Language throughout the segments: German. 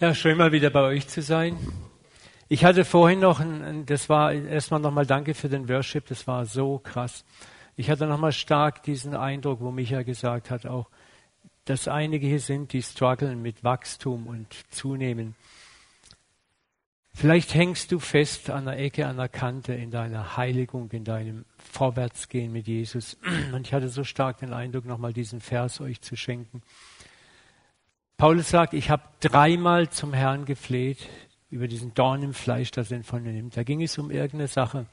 Ja, schön mal wieder bei euch zu sein. Ich hatte vorhin noch, ein, das war erstmal nochmal Danke für den Worship, das war so krass. Ich hatte nochmal stark diesen Eindruck, wo Micha gesagt hat, auch, dass einige hier sind, die strugglen mit Wachstum und zunehmen. Vielleicht hängst du fest an der Ecke, an der Kante in deiner Heiligung, in deinem Vorwärtsgehen mit Jesus. Und ich hatte so stark den Eindruck, nochmal diesen Vers euch zu schenken. Paulus sagt, ich habe dreimal zum Herrn gefleht über diesen Dorn im Fleisch, das er von mir nimmt. Da ging es um irgendeine Sache.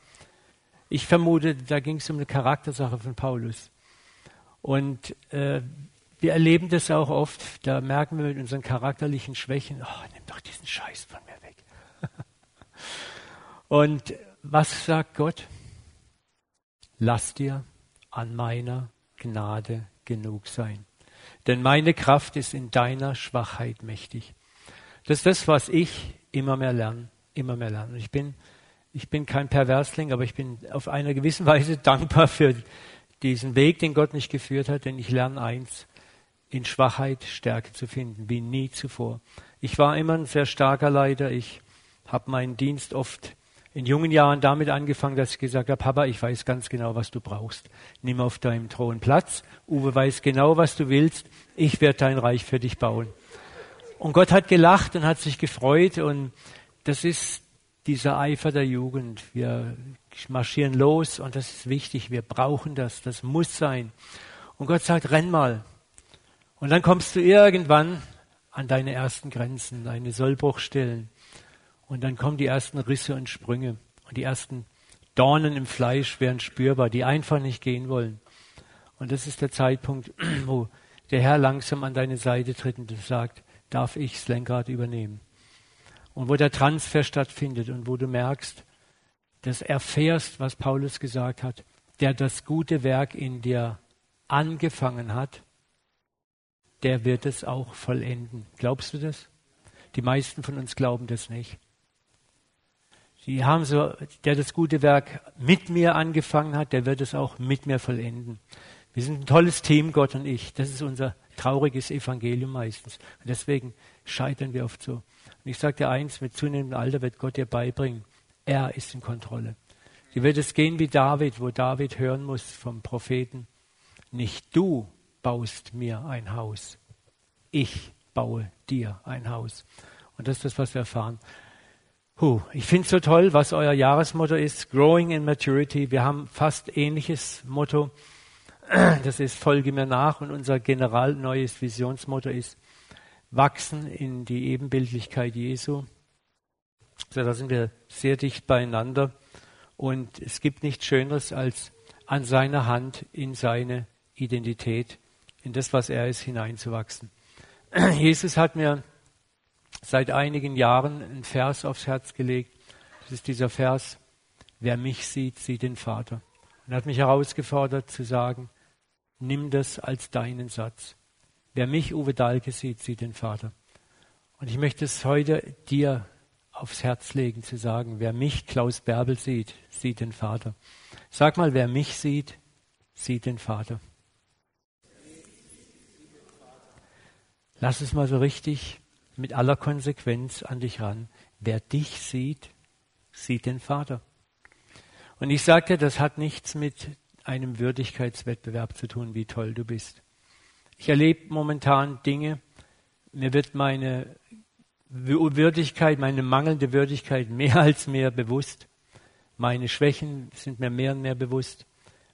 Ich vermute, da ging es um eine Charaktersache von Paulus. Und äh, wir erleben das auch oft, da merken wir mit unseren charakterlichen Schwächen, oh, nimm doch diesen Scheiß von mir weg. Und was sagt Gott? Lass dir an meiner Gnade genug sein denn meine Kraft ist in deiner Schwachheit mächtig. Das ist das, was ich immer mehr lerne, immer mehr lerne. Ich bin, ich bin kein Perversling, aber ich bin auf einer gewissen Weise dankbar für diesen Weg, den Gott mich geführt hat, denn ich lerne eins, in Schwachheit Stärke zu finden, wie nie zuvor. Ich war immer ein sehr starker Leiter. Ich habe meinen Dienst oft in jungen Jahren damit angefangen, dass ich gesagt habe, Papa, ich weiß ganz genau, was du brauchst. Nimm auf deinem Thron Platz. Uwe weiß genau, was du willst. Ich werde dein Reich für dich bauen. Und Gott hat gelacht und hat sich gefreut und das ist dieser Eifer der Jugend. Wir marschieren los und das ist wichtig. Wir brauchen das. Das muss sein. Und Gott sagt, renn mal. Und dann kommst du irgendwann an deine ersten Grenzen, deine Sollbruchstellen. Und dann kommen die ersten Risse und Sprünge und die ersten Dornen im Fleisch werden spürbar, die einfach nicht gehen wollen. Und das ist der Zeitpunkt, wo der Herr langsam an deine Seite tritt und sagt, darf ich das Lenkrad übernehmen? Und wo der Transfer stattfindet und wo du merkst, dass erfährst, was Paulus gesagt hat, der das gute Werk in dir angefangen hat, der wird es auch vollenden. Glaubst du das? Die meisten von uns glauben das nicht. Die haben so, der das gute Werk mit mir angefangen hat, der wird es auch mit mir vollenden. Wir sind ein tolles Team, Gott und ich. Das ist unser trauriges Evangelium meistens. Und deswegen scheitern wir oft so. Und ich sage dir eins, mit zunehmendem Alter wird Gott dir beibringen, er ist in Kontrolle. Dir wird es gehen wie David, wo David hören muss vom Propheten, nicht du baust mir ein Haus, ich baue dir ein Haus. Und das ist das, was wir erfahren. Huh, ich finde es so toll, was euer Jahresmotto ist, Growing in Maturity. Wir haben fast ähnliches Motto. Das ist Folge mir nach und unser general neues Visionsmotto ist Wachsen in die Ebenbildlichkeit Jesu. So, da sind wir sehr dicht beieinander und es gibt nichts Schöneres als an seiner Hand in seine Identität, in das, was er ist, hineinzuwachsen. Jesus hat mir seit einigen Jahren einen Vers aufs Herz gelegt. Das ist dieser Vers, wer mich sieht, sieht den Vater. Und hat mich herausgefordert zu sagen, nimm das als deinen Satz. Wer mich, Uwe Dahlke, sieht, sieht den Vater. Und ich möchte es heute dir aufs Herz legen, zu sagen, wer mich, Klaus Bärbel, sieht, sieht den Vater. Sag mal, wer mich sieht, sieht den Vater. Lass es mal so richtig mit aller Konsequenz an dich ran. Wer dich sieht, sieht den Vater. Und ich sagte, das hat nichts mit einem Würdigkeitswettbewerb zu tun, wie toll du bist. Ich erlebe momentan Dinge, mir wird meine Würdigkeit, meine mangelnde Würdigkeit mehr als mehr bewusst. Meine Schwächen sind mir mehr und mehr bewusst.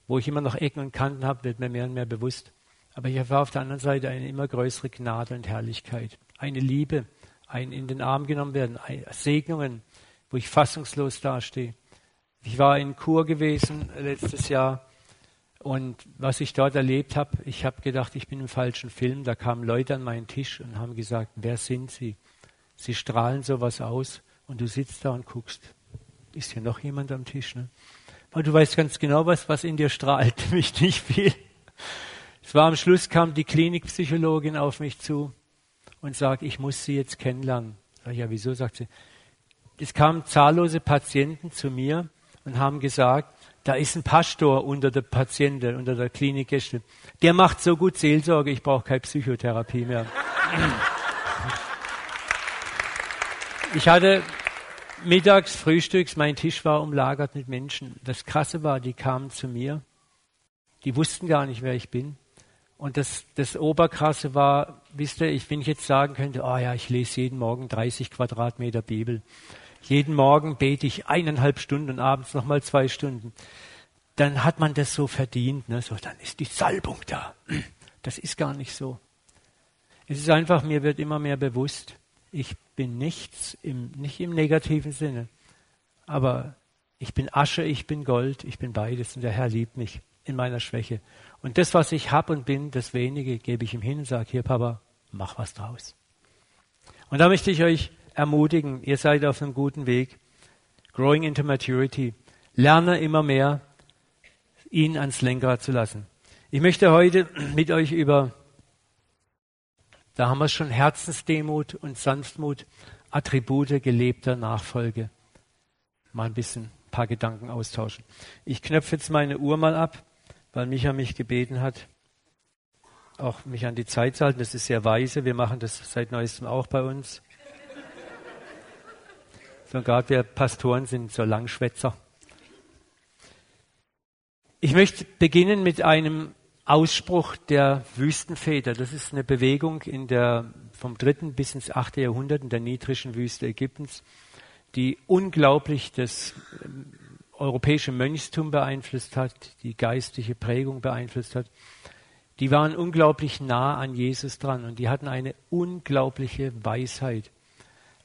Wo ich immer noch Ecken und Kanten habe, wird mir mehr und mehr bewusst. Aber ich erfahre auf der anderen Seite eine immer größere Gnade und Herrlichkeit eine Liebe, ein in den Arm genommen werden, Segnungen, wo ich fassungslos dastehe. Ich war in Kur gewesen letztes Jahr und was ich dort erlebt habe, ich habe gedacht, ich bin im falschen Film. Da kamen Leute an meinen Tisch und haben gesagt, wer sind Sie? Sie strahlen sowas aus und du sitzt da und guckst, ist hier noch jemand am Tisch? Ne? Aber du weißt ganz genau, was, was in dir strahlt, nämlich nicht viel. Es war am Schluss, kam die Klinikpsychologin auf mich zu und sagt, ich muss Sie jetzt kennenlernen. Sag ich, ja, wieso? Sagt sie, es kamen zahllose Patienten zu mir und haben gesagt, da ist ein Pastor unter der Patienten, unter der Klinikgäste. Der macht so gut Seelsorge, ich brauche keine Psychotherapie mehr. Ich hatte mittags, frühstücks, mein Tisch war umlagert mit Menschen. Das Krasse war, die kamen zu mir. Die wussten gar nicht, wer ich bin. Und das, das Oberkrasse war, wisst ihr, ich, wenn ich jetzt sagen könnte, oh ja, ich lese jeden Morgen 30 Quadratmeter Bibel. Jeden Morgen bete ich eineinhalb Stunden und abends nochmal zwei Stunden. Dann hat man das so verdient, ne? so, dann ist die Salbung da. Das ist gar nicht so. Es ist einfach, mir wird immer mehr bewusst, ich bin nichts, im, nicht im negativen Sinne, aber ich bin Asche, ich bin Gold, ich bin beides und der Herr liebt mich in meiner Schwäche. Und das, was ich habe und bin, das wenige, gebe ich ihm hin und sage, hier Papa, mach was draus. Und da möchte ich euch ermutigen, ihr seid auf einem guten Weg. Growing into Maturity. Lerne immer mehr, ihn ans Lenkrad zu lassen. Ich möchte heute mit euch über, da haben wir schon Herzensdemut und Sanftmut, Attribute gelebter Nachfolge. Mal ein bisschen, ein paar Gedanken austauschen. Ich knöpfe jetzt meine Uhr mal ab weil Micha mich gebeten hat, auch mich an die Zeit zu halten. Das ist sehr weise. Wir machen das seit neuestem auch bei uns. Sogar wir Pastoren sind so Langschwätzer. Ich möchte beginnen mit einem Ausspruch der Wüstenväter. Das ist eine Bewegung in der, vom dritten bis ins achte Jahrhundert in der niedrigen Wüste Ägyptens, die unglaublich das europäische Mönchstum beeinflusst hat, die geistliche Prägung beeinflusst hat, die waren unglaublich nah an Jesus dran und die hatten eine unglaubliche Weisheit,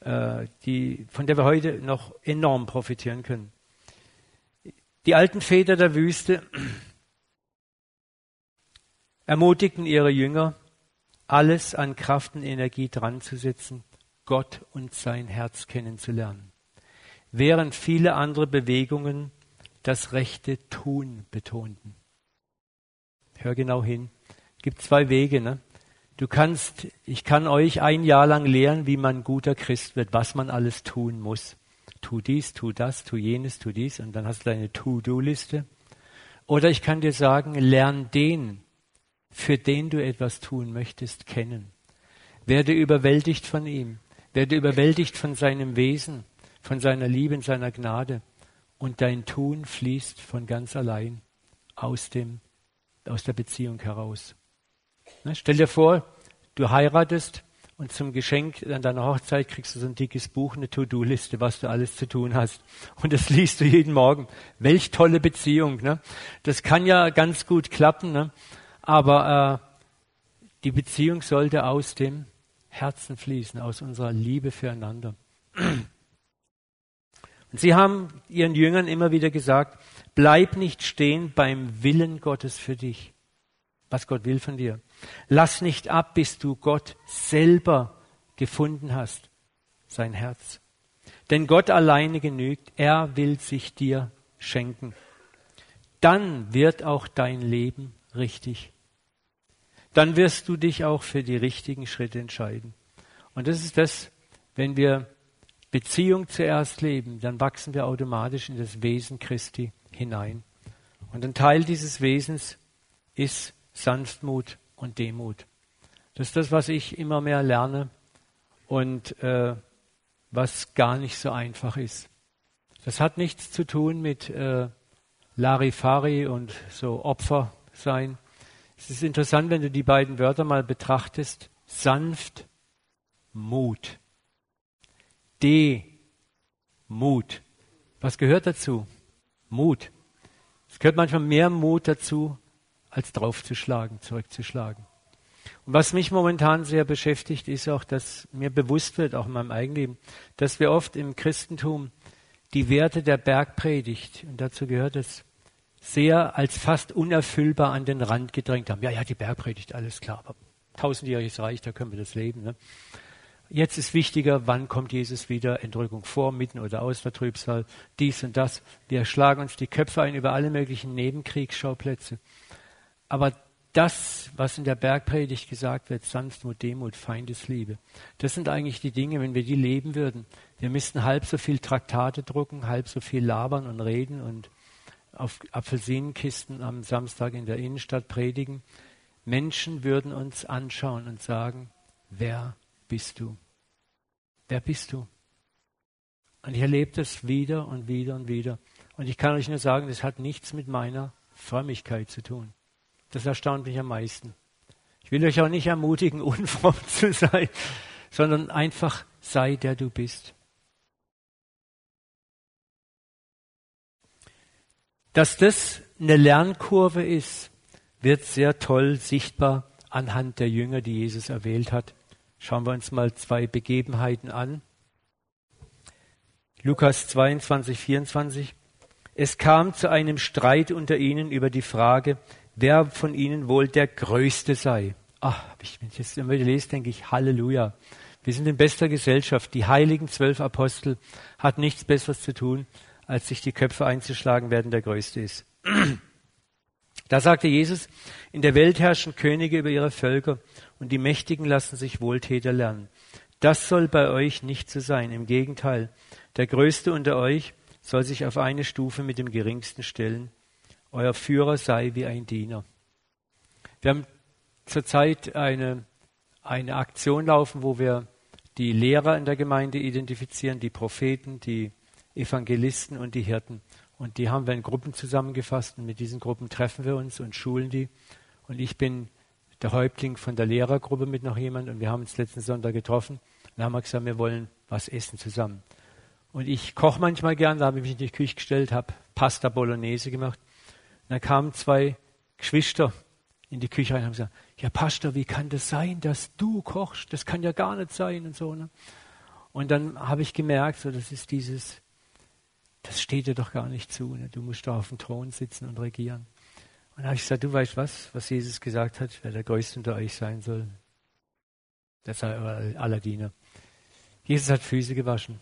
äh, die, von der wir heute noch enorm profitieren können. Die alten Väter der Wüste ermutigten ihre Jünger, alles an Kraft und Energie dran zu setzen, Gott und sein Herz kennenzulernen während viele andere Bewegungen das rechte Tun betonten. Hör genau hin. Es gibt zwei Wege. Ne? Du kannst, ich kann euch ein Jahr lang lehren, wie man guter Christ wird, was man alles tun muss. Tu dies, tu das, tu jenes, tu dies und dann hast du deine To-Do-Liste. Oder ich kann dir sagen, lern den, für den du etwas tun möchtest, kennen. Werde überwältigt von ihm. Werde überwältigt von seinem Wesen von seiner Liebe und seiner Gnade. Und dein Tun fließt von ganz allein aus, dem, aus der Beziehung heraus. Ne? Stell dir vor, du heiratest und zum Geschenk an deiner Hochzeit kriegst du so ein dickes Buch, eine To-Do-Liste, was du alles zu tun hast. Und das liest du jeden Morgen. Welch tolle Beziehung. Ne? Das kann ja ganz gut klappen, ne? aber äh, die Beziehung sollte aus dem Herzen fließen, aus unserer Liebe füreinander. Und sie haben ihren Jüngern immer wieder gesagt, bleib nicht stehen beim Willen Gottes für dich, was Gott will von dir. Lass nicht ab, bis du Gott selber gefunden hast, sein Herz. Denn Gott alleine genügt, er will sich dir schenken. Dann wird auch dein Leben richtig. Dann wirst du dich auch für die richtigen Schritte entscheiden. Und das ist das, wenn wir Beziehung zuerst leben, dann wachsen wir automatisch in das Wesen Christi hinein. Und ein Teil dieses Wesens ist Sanftmut und Demut. Das ist das, was ich immer mehr lerne und äh, was gar nicht so einfach ist. Das hat nichts zu tun mit äh, Larifari und so Opfer sein. Es ist interessant, wenn du die beiden Wörter mal betrachtest. Sanft, Mut. Demut. Was gehört dazu? Mut. Es gehört manchmal mehr Mut dazu, als draufzuschlagen, zurückzuschlagen. Und was mich momentan sehr beschäftigt, ist auch, dass mir bewusst wird, auch in meinem Eigenleben, dass wir oft im Christentum die Werte der Bergpredigt, und dazu gehört es, sehr als fast unerfüllbar an den Rand gedrängt haben. Ja, ja, die Bergpredigt, alles klar, aber tausendjähriges Reich, da können wir das leben. Ne? Jetzt ist wichtiger, wann kommt Jesus wieder, Entrückung vor, mitten oder aus der Trübsal, dies und das. Wir schlagen uns die Köpfe ein über alle möglichen Nebenkriegsschauplätze. Aber das, was in der Bergpredigt gesagt wird, Sanftmut, Demut, Feindesliebe, das sind eigentlich die Dinge, wenn wir die leben würden. Wir müssten halb so viel Traktate drucken, halb so viel labern und reden und auf Apfelsinenkisten am Samstag in der Innenstadt predigen. Menschen würden uns anschauen und sagen, wer bist du? Wer bist du? Und ich erlebe das wieder und wieder und wieder. Und ich kann euch nur sagen, das hat nichts mit meiner Frömmigkeit zu tun. Das erstaunt mich am meisten. Ich will euch auch nicht ermutigen, unfromm zu sein, sondern einfach sei der du bist. Dass das eine Lernkurve ist, wird sehr toll sichtbar anhand der Jünger, die Jesus erwählt hat. Schauen wir uns mal zwei Begebenheiten an. Lukas 22, 24. Es kam zu einem Streit unter ihnen über die Frage, wer von ihnen wohl der Größte sei. Ach, wenn ich das immer lese, denke ich, Halleluja. Wir sind in bester Gesellschaft. Die heiligen zwölf Apostel hat nichts Besseres zu tun, als sich die Köpfe einzuschlagen, wer denn der Größte ist. Da sagte Jesus, in der Welt herrschen Könige über ihre Völker und die Mächtigen lassen sich Wohltäter lernen. Das soll bei euch nicht so sein. Im Gegenteil, der Größte unter euch soll sich auf eine Stufe mit dem Geringsten stellen. Euer Führer sei wie ein Diener. Wir haben zurzeit eine, eine Aktion laufen, wo wir die Lehrer in der Gemeinde identifizieren, die Propheten, die Evangelisten und die Hirten. Und die haben wir in Gruppen zusammengefasst und mit diesen Gruppen treffen wir uns und schulen die. Und ich bin der Häuptling von der Lehrergruppe mit noch jemand und wir haben uns letzten Sonntag getroffen und haben gesagt, wir wollen was essen zusammen. Und ich koche manchmal gern, da habe ich mich in die Küche gestellt, habe Pasta Bolognese gemacht. Und dann kamen zwei Geschwister in die Küche rein und haben gesagt, ja Pastor, wie kann das sein, dass du kochst? Das kann ja gar nicht sein und so. Ne? Und dann habe ich gemerkt, so, das ist dieses, das steht dir doch gar nicht zu. Ne? Du musst da auf dem Thron sitzen und regieren. Und dann habe ich gesagt, du weißt was, was Jesus gesagt hat, wer der Größte unter euch sein soll. Das sei aller Diener. Jesus hat Füße gewaschen.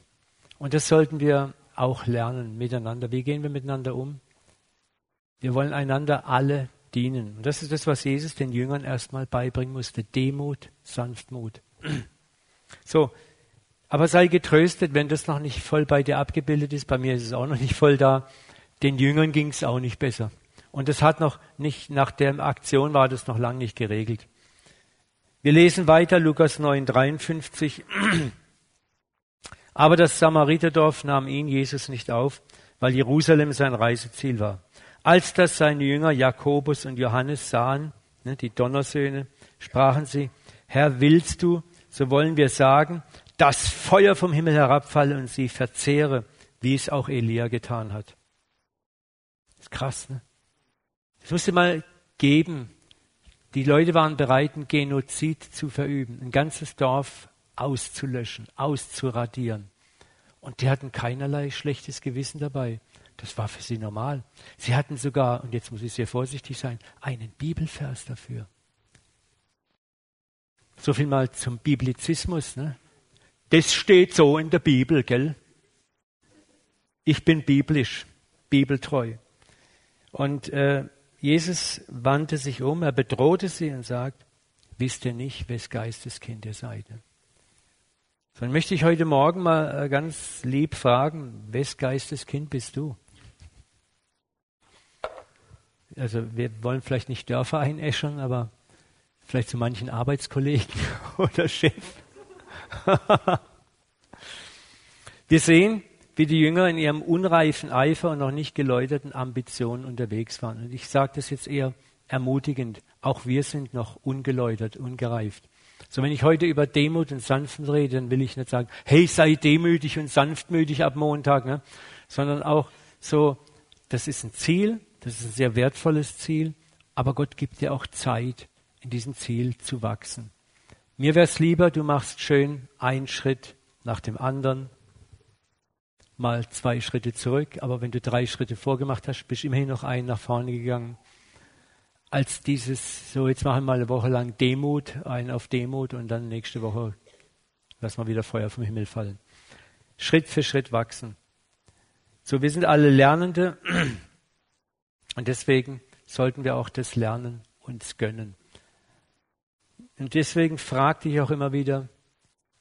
Und das sollten wir auch lernen miteinander. Wie gehen wir miteinander um? Wir wollen einander alle dienen. Und das ist das, was Jesus den Jüngern erstmal beibringen musste. Demut, Sanftmut. So, aber sei getröstet, wenn das noch nicht voll bei dir abgebildet ist. Bei mir ist es auch noch nicht voll da. Den Jüngern ging es auch nicht besser. Und das hat noch nicht, nach der Aktion war das noch lange nicht geregelt. Wir lesen weiter, Lukas 9, 53. Aber das Samariterdorf nahm ihn, Jesus, nicht auf, weil Jerusalem sein Reiseziel war. Als das seine Jünger Jakobus und Johannes sahen, ne, die Donnersöhne, sprachen sie, Herr, willst du, so wollen wir sagen, das Feuer vom Himmel herabfalle und sie verzehre, wie es auch Elia getan hat. Das ist krass, ne? Das musste mal geben. Die Leute waren bereit, einen Genozid zu verüben, ein ganzes Dorf auszulöschen, auszuradieren. Und die hatten keinerlei schlechtes Gewissen dabei. Das war für sie normal. Sie hatten sogar, und jetzt muss ich sehr vorsichtig sein, einen Bibelvers dafür. So viel mal zum Biblizismus. Ne? Das steht so in der Bibel, gell? Ich bin biblisch, bibeltreu. Und äh, Jesus wandte sich um, er bedrohte sie und sagt, wisst ihr nicht, wes Geisteskind ihr seid? Ne? Dann möchte ich heute Morgen mal äh, ganz lieb fragen, wes Geisteskind bist du? Also wir wollen vielleicht nicht Dörfer einäschern, aber vielleicht zu manchen Arbeitskollegen oder Chef. Wir sehen, wie die Jünger in ihrem unreifen Eifer und noch nicht geläuterten Ambitionen unterwegs waren. Und ich sage das jetzt eher ermutigend. Auch wir sind noch ungeläutert, ungereift. So, wenn ich heute über Demut und Sanftmut rede, dann will ich nicht sagen, hey, sei demütig und sanftmütig ab Montag, ne? sondern auch so, das ist ein Ziel, das ist ein sehr wertvolles Ziel, aber Gott gibt dir auch Zeit, in diesem Ziel zu wachsen. Mir wäre es lieber, du machst schön einen Schritt nach dem anderen, mal zwei Schritte zurück, aber wenn du drei Schritte vorgemacht hast, bist immerhin noch einen nach vorne gegangen. Als dieses, so jetzt machen wir mal eine Woche lang Demut, einen auf Demut und dann nächste Woche lassen wir wieder Feuer vom Himmel fallen. Schritt für Schritt wachsen. So, wir sind alle Lernende und deswegen sollten wir auch das Lernen uns gönnen. Und deswegen frag dich auch immer wieder,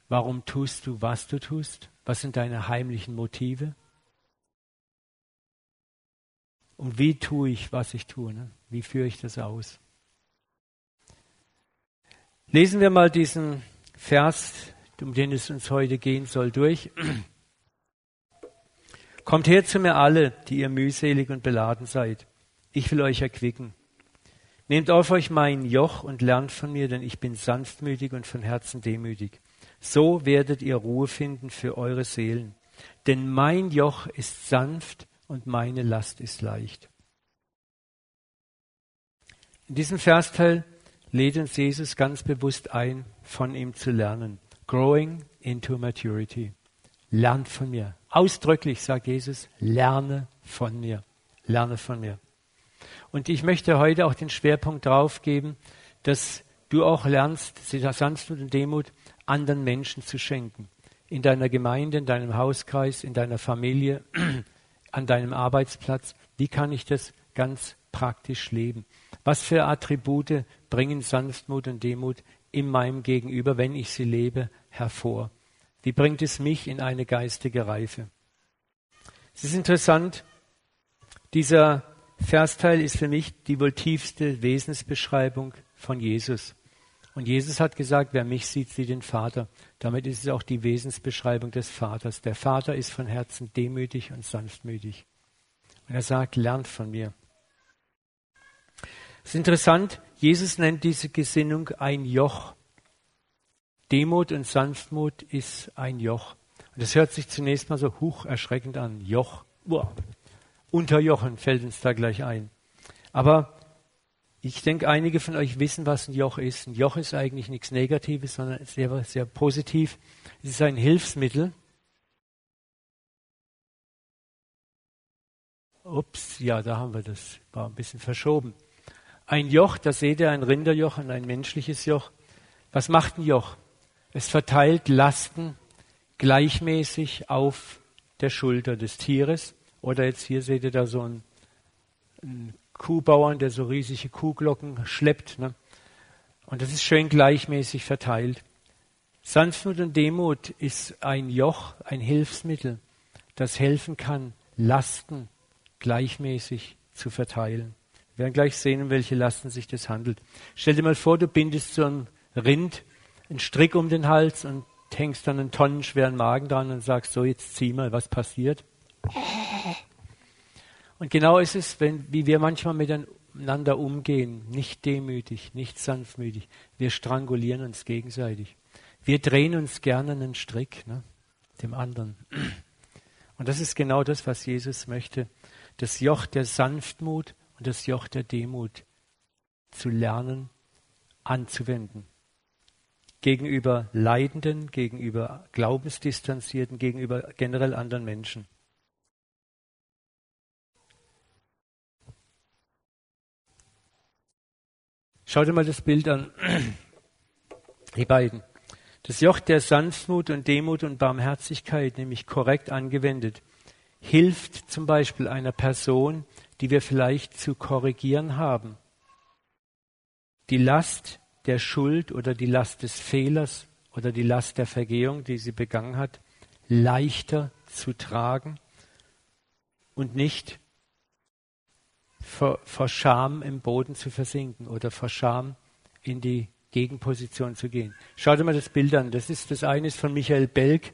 warum tust du, was du tust? Was sind deine heimlichen Motive? Und wie tue ich, was ich tue? Ne? Wie führe ich das aus? Lesen wir mal diesen Vers, um den es uns heute gehen soll, durch. Kommt her zu mir alle, die ihr mühselig und beladen seid. Ich will euch erquicken. Nehmt auf euch mein Joch und lernt von mir, denn ich bin sanftmütig und von Herzen demütig. So werdet ihr Ruhe finden für eure Seelen. Denn mein Joch ist sanft und meine Last ist leicht. In diesem Versteil lädt uns Jesus ganz bewusst ein, von ihm zu lernen. Growing into maturity. Lernt von mir. Ausdrücklich sagt Jesus, lerne von mir. Lerne von mir. Und ich möchte heute auch den Schwerpunkt darauf geben, dass du auch lernst, Sanftmut und Demut anderen Menschen zu schenken. In deiner Gemeinde, in deinem Hauskreis, in deiner Familie, an deinem Arbeitsplatz. Wie kann ich das ganz praktisch leben? Was für Attribute bringen Sanftmut und Demut in meinem Gegenüber, wenn ich sie lebe, hervor? Wie bringt es mich in eine geistige Reife? Es ist interessant, dieser Versteil ist für mich die wohl tiefste Wesensbeschreibung von Jesus. Und Jesus hat gesagt, wer mich sieht, sieht den Vater. Damit ist es auch die Wesensbeschreibung des Vaters. Der Vater ist von Herzen demütig und sanftmütig. Und er sagt, lernt von mir. Es ist interessant, Jesus nennt diese Gesinnung ein Joch. Demut und Sanftmut ist ein Joch. Und das hört sich zunächst mal so hoch erschreckend an. Joch. Uah. Unterjochen fällt uns da gleich ein. Aber ich denke, einige von euch wissen, was ein Joch ist. Ein Joch ist eigentlich nichts Negatives, sondern sehr, sehr positiv. Es ist ein Hilfsmittel. Ups, ja, da haben wir das. War ein bisschen verschoben. Ein Joch, da seht ihr ein Rinderjoch und ein menschliches Joch. Was macht ein Joch? Es verteilt Lasten gleichmäßig auf der Schulter des Tieres. Oder jetzt hier seht ihr da so einen, einen Kuhbauern, der so riesige Kuhglocken schleppt. Ne? Und das ist schön gleichmäßig verteilt. Sanftmut und Demut ist ein Joch, ein Hilfsmittel, das helfen kann, Lasten gleichmäßig zu verteilen. Wir werden gleich sehen, um welche Lasten sich das handelt. Stell dir mal vor, du bindest so ein Rind, einen Strick um den Hals und hängst dann einen tonnenschweren Magen dran und sagst, so jetzt zieh mal, was passiert? Und genau ist es, wenn, wie wir manchmal miteinander umgehen, nicht demütig, nicht sanftmütig. Wir strangulieren uns gegenseitig. Wir drehen uns gerne einen Strick, ne, dem anderen. Und das ist genau das, was Jesus möchte. Das Joch der Sanftmut und das Joch der Demut zu lernen, anzuwenden. Gegenüber Leidenden, gegenüber Glaubensdistanzierten, gegenüber generell anderen Menschen. Schau dir mal das Bild an. Die beiden. Das Joch der Sanftmut und Demut und Barmherzigkeit, nämlich korrekt angewendet, hilft zum Beispiel einer Person, die wir vielleicht zu korrigieren haben. Die Last der Schuld oder die Last des Fehlers oder die Last der Vergehung, die sie begangen hat, leichter zu tragen und nicht vor, vor Scham im Boden zu versinken oder vor Scham in die Gegenposition zu gehen. Schaut mal das Bild an. Das ist das eine ist von Michael Belk.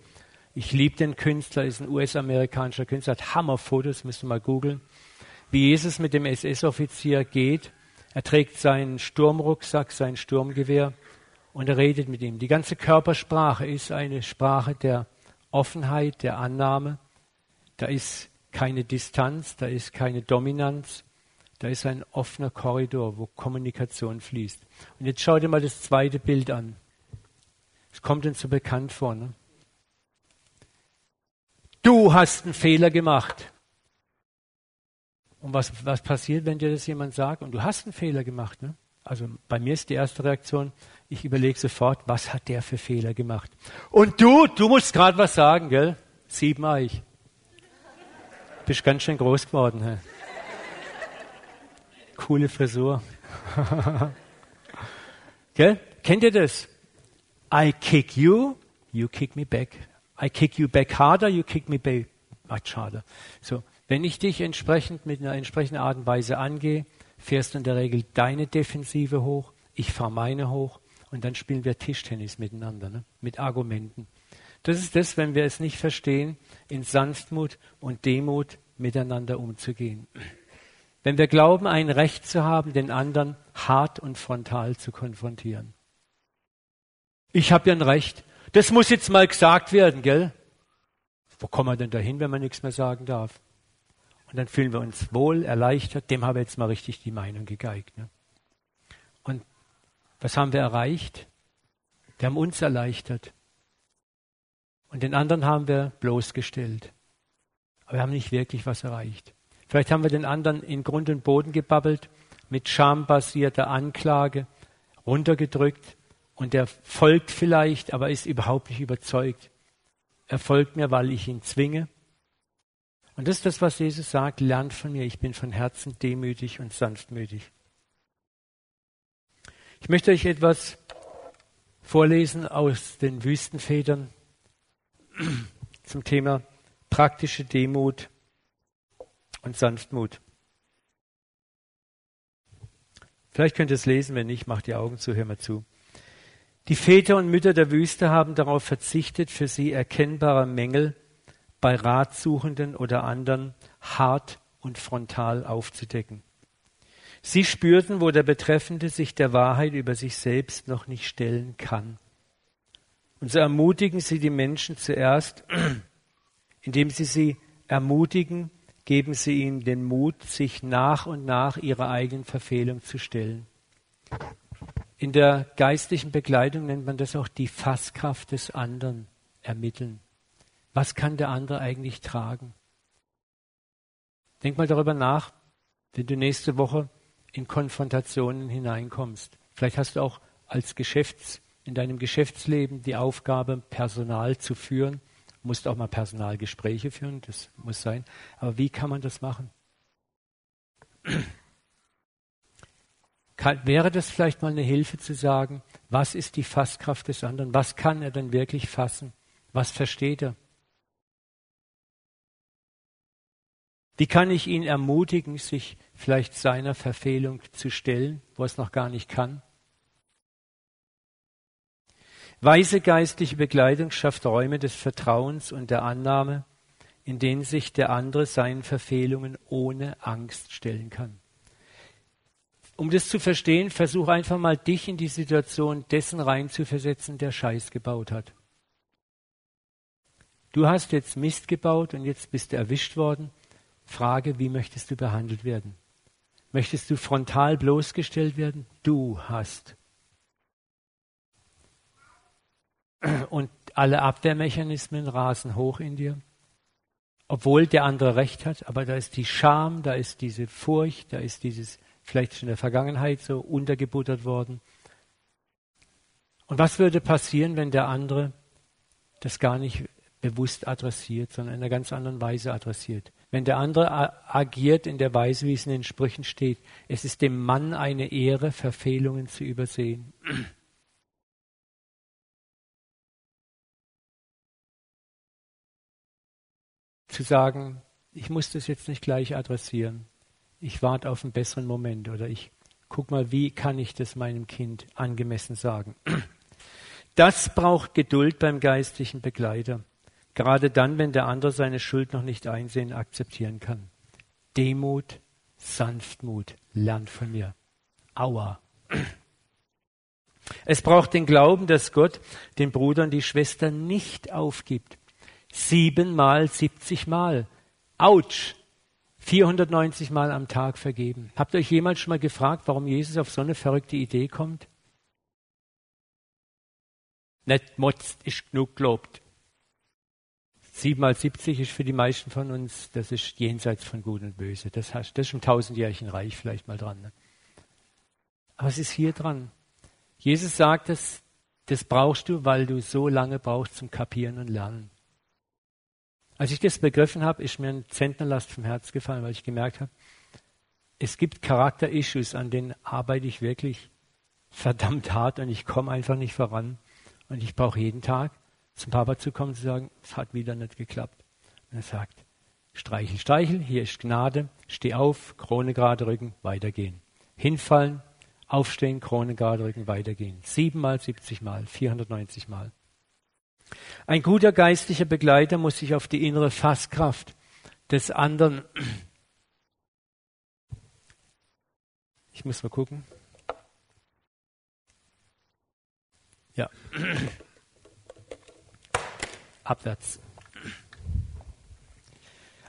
Ich liebe den Künstler, ist ein US-amerikanischer Künstler, hat Hammerfotos, müsst ihr mal googeln. Wie Jesus mit dem SS-Offizier geht. Er trägt seinen Sturmrucksack, sein Sturmgewehr und er redet mit ihm. Die ganze Körpersprache ist eine Sprache der Offenheit, der Annahme. Da ist keine Distanz, da ist keine Dominanz, da ist ein offener Korridor, wo Kommunikation fließt. Und jetzt schau dir mal das zweite Bild an. Es kommt uns so bekannt vor. Ne? Du hast einen Fehler gemacht. Und was, was passiert, wenn dir das jemand sagt? Und du hast einen Fehler gemacht. Ne? Also bei mir ist die erste Reaktion, ich überlege sofort, was hat der für Fehler gemacht? Und du, du musst gerade was sagen, gell? Sieben Eich. Bist ganz schön groß geworden. Hä? Coole Frisur. Gell? Kennt ihr das? I kick you, you kick me back. I kick you back harder, you kick me back much harder. So, wenn ich dich entsprechend mit einer entsprechenden Art und Weise angehe, fährst du in der Regel deine Defensive hoch, ich fahre meine hoch und dann spielen wir Tischtennis miteinander, ne? mit Argumenten. Das ist das, wenn wir es nicht verstehen, in Sanftmut und Demut miteinander umzugehen. Wenn wir glauben, ein Recht zu haben, den anderen hart und frontal zu konfrontieren. Ich habe ja ein Recht. Das muss jetzt mal gesagt werden, gell? Wo kommen wir denn dahin, wenn man nichts mehr sagen darf? Und dann fühlen wir uns wohl, erleichtert. Dem habe ich jetzt mal richtig die Meinung gegeigt. Ne? Und was haben wir erreicht? Wir haben uns erleichtert. Und den anderen haben wir bloßgestellt. Aber wir haben nicht wirklich was erreicht. Vielleicht haben wir den anderen in Grund und Boden gebabbelt, mit schambasierter Anklage runtergedrückt und der folgt vielleicht, aber ist überhaupt nicht überzeugt. Er folgt mir, weil ich ihn zwinge. Und das ist das, was Jesus sagt, lernt von mir, ich bin von Herzen demütig und sanftmütig. Ich möchte euch etwas vorlesen aus den Wüstenvätern zum Thema praktische Demut und Sanftmut. Vielleicht könnt ihr es lesen, wenn nicht, macht die Augen zu, hör mal zu. Die Väter und Mütter der Wüste haben darauf verzichtet, für sie erkennbare Mängel bei Ratsuchenden oder anderen hart und frontal aufzudecken. Sie spürten, wo der Betreffende sich der Wahrheit über sich selbst noch nicht stellen kann. Und so ermutigen sie die Menschen zuerst, indem sie sie ermutigen, geben sie ihnen den Mut, sich nach und nach ihrer eigenen Verfehlung zu stellen. In der geistlichen Begleitung nennt man das auch die Fasskraft des anderen ermitteln. Was kann der andere eigentlich tragen? Denk mal darüber nach, wenn du nächste Woche in Konfrontationen hineinkommst. Vielleicht hast du auch als Geschäfts, in deinem Geschäftsleben die Aufgabe, Personal zu führen musst auch mal Personalgespräche führen, das muss sein. Aber wie kann man das machen? Kann, wäre das vielleicht mal eine Hilfe zu sagen, was ist die Fasskraft des anderen? Was kann er denn wirklich fassen? Was versteht er? Wie kann ich ihn ermutigen, sich vielleicht seiner Verfehlung zu stellen, wo er es noch gar nicht kann? Weise geistliche Begleitung schafft Räume des Vertrauens und der Annahme, in denen sich der andere seinen Verfehlungen ohne Angst stellen kann. Um das zu verstehen, versuch einfach mal dich in die Situation dessen reinzuversetzen, der Scheiß gebaut hat. Du hast jetzt Mist gebaut und jetzt bist du erwischt worden. Frage, wie möchtest du behandelt werden? Möchtest du frontal bloßgestellt werden? Du hast und alle Abwehrmechanismen rasen hoch in dir. Obwohl der andere recht hat, aber da ist die Scham, da ist diese Furcht, da ist dieses vielleicht schon in der Vergangenheit so untergebuttert worden. Und was würde passieren, wenn der andere das gar nicht bewusst adressiert, sondern in einer ganz anderen Weise adressiert? Wenn der andere agiert in der Weise, wie es in den Sprüchen steht, es ist dem Mann eine Ehre, Verfehlungen zu übersehen. Zu sagen, ich muss das jetzt nicht gleich adressieren. Ich warte auf einen besseren Moment oder ich guck mal, wie kann ich das meinem Kind angemessen sagen. Das braucht Geduld beim geistlichen Begleiter. Gerade dann, wenn der andere seine Schuld noch nicht einsehen, akzeptieren kann. Demut, Sanftmut, lernt von mir. Aua. Es braucht den Glauben, dass Gott den Bruder und die Schwester nicht aufgibt. Siebenmal, siebzig Mal. Autsch! 490 Mal am Tag vergeben. Habt ihr euch jemals schon mal gefragt, warum Jesus auf so eine verrückte Idee kommt? Nicht motzt ist genug gelobt. Sieben mal siebzig ist für die meisten von uns, das ist jenseits von Gut und Böse. Das, hast, das ist im tausendjährigen Reich vielleicht mal dran. Ne? Aber es ist hier dran. Jesus sagt, das, das brauchst du, weil du so lange brauchst zum Kapieren und Lernen. Als ich das begriffen habe, ist mir ein Zentnerlast vom Herz gefallen, weil ich gemerkt habe, es gibt Charakter-Issues, an denen arbeite ich wirklich verdammt hart und ich komme einfach nicht voran. Und ich brauche jeden Tag zum Papa zu kommen und zu sagen, es hat wieder nicht geklappt. Und er sagt, streichel, streichel, hier ist Gnade, steh auf, Krone gerade rücken, weitergehen. Hinfallen, aufstehen, Krone gerade rücken, weitergehen. Siebenmal, siebzig Mal, 490 Mal. Ein guter geistlicher Begleiter muss sich auf die innere Fasskraft des anderen. Ich muss mal gucken. Ja. Abwärts.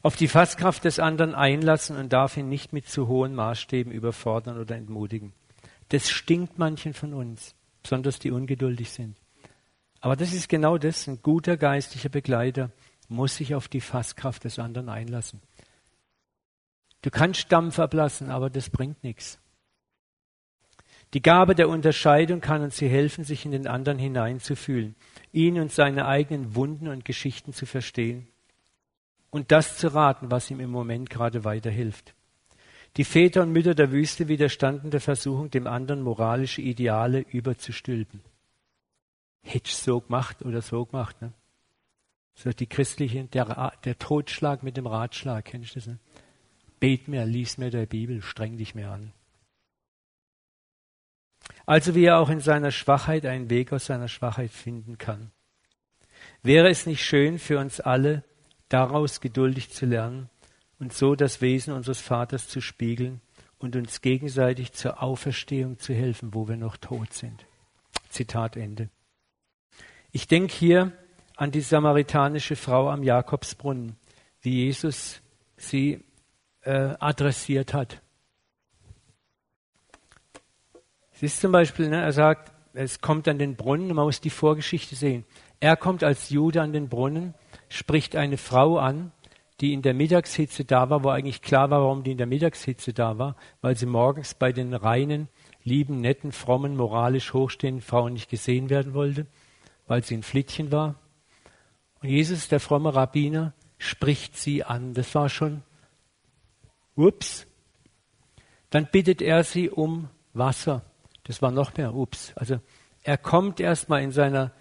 Auf die Fasskraft des anderen einlassen und darf ihn nicht mit zu hohen Maßstäben überfordern oder entmutigen. Das stinkt manchen von uns, besonders die ungeduldig sind. Aber das ist genau das. Ein guter geistlicher Begleiter muss sich auf die Fasskraft des anderen einlassen. Du kannst Dampf ablassen, aber das bringt nichts. Die Gabe der Unterscheidung kann uns hier helfen, sich in den anderen hineinzufühlen, ihn und seine eigenen Wunden und Geschichten zu verstehen und das zu raten, was ihm im Moment gerade weiterhilft. Die Väter und Mütter der Wüste widerstanden der Versuchung, dem anderen moralische Ideale überzustülpen. Hättest so gemacht oder so gemacht, ne? So die christliche, der, der Totschlag mit dem Ratschlag, kennst du das? Ne? Bet mir, lies mir der Bibel, streng dich mehr an. Also wie er auch in seiner Schwachheit einen Weg aus seiner Schwachheit finden kann. Wäre es nicht schön für uns alle, daraus geduldig zu lernen und so das Wesen unseres Vaters zu spiegeln und uns gegenseitig zur Auferstehung zu helfen, wo wir noch tot sind. Zitat Ende. Ich denke hier an die samaritanische Frau am Jakobsbrunnen, wie Jesus sie äh, adressiert hat. Es ist zum Beispiel, ne, er sagt, es kommt an den Brunnen, man muss die Vorgeschichte sehen. Er kommt als Jude an den Brunnen, spricht eine Frau an, die in der Mittagshitze da war, wo eigentlich klar war, warum die in der Mittagshitze da war, weil sie morgens bei den reinen, lieben, netten, frommen, moralisch hochstehenden Frauen nicht gesehen werden wollte, weil sie ein Flittchen war. Und Jesus, der fromme Rabbiner, spricht sie an. Das war schon, ups. Dann bittet er sie um Wasser. Das war noch mehr, ups. Also er kommt erstmal in seiner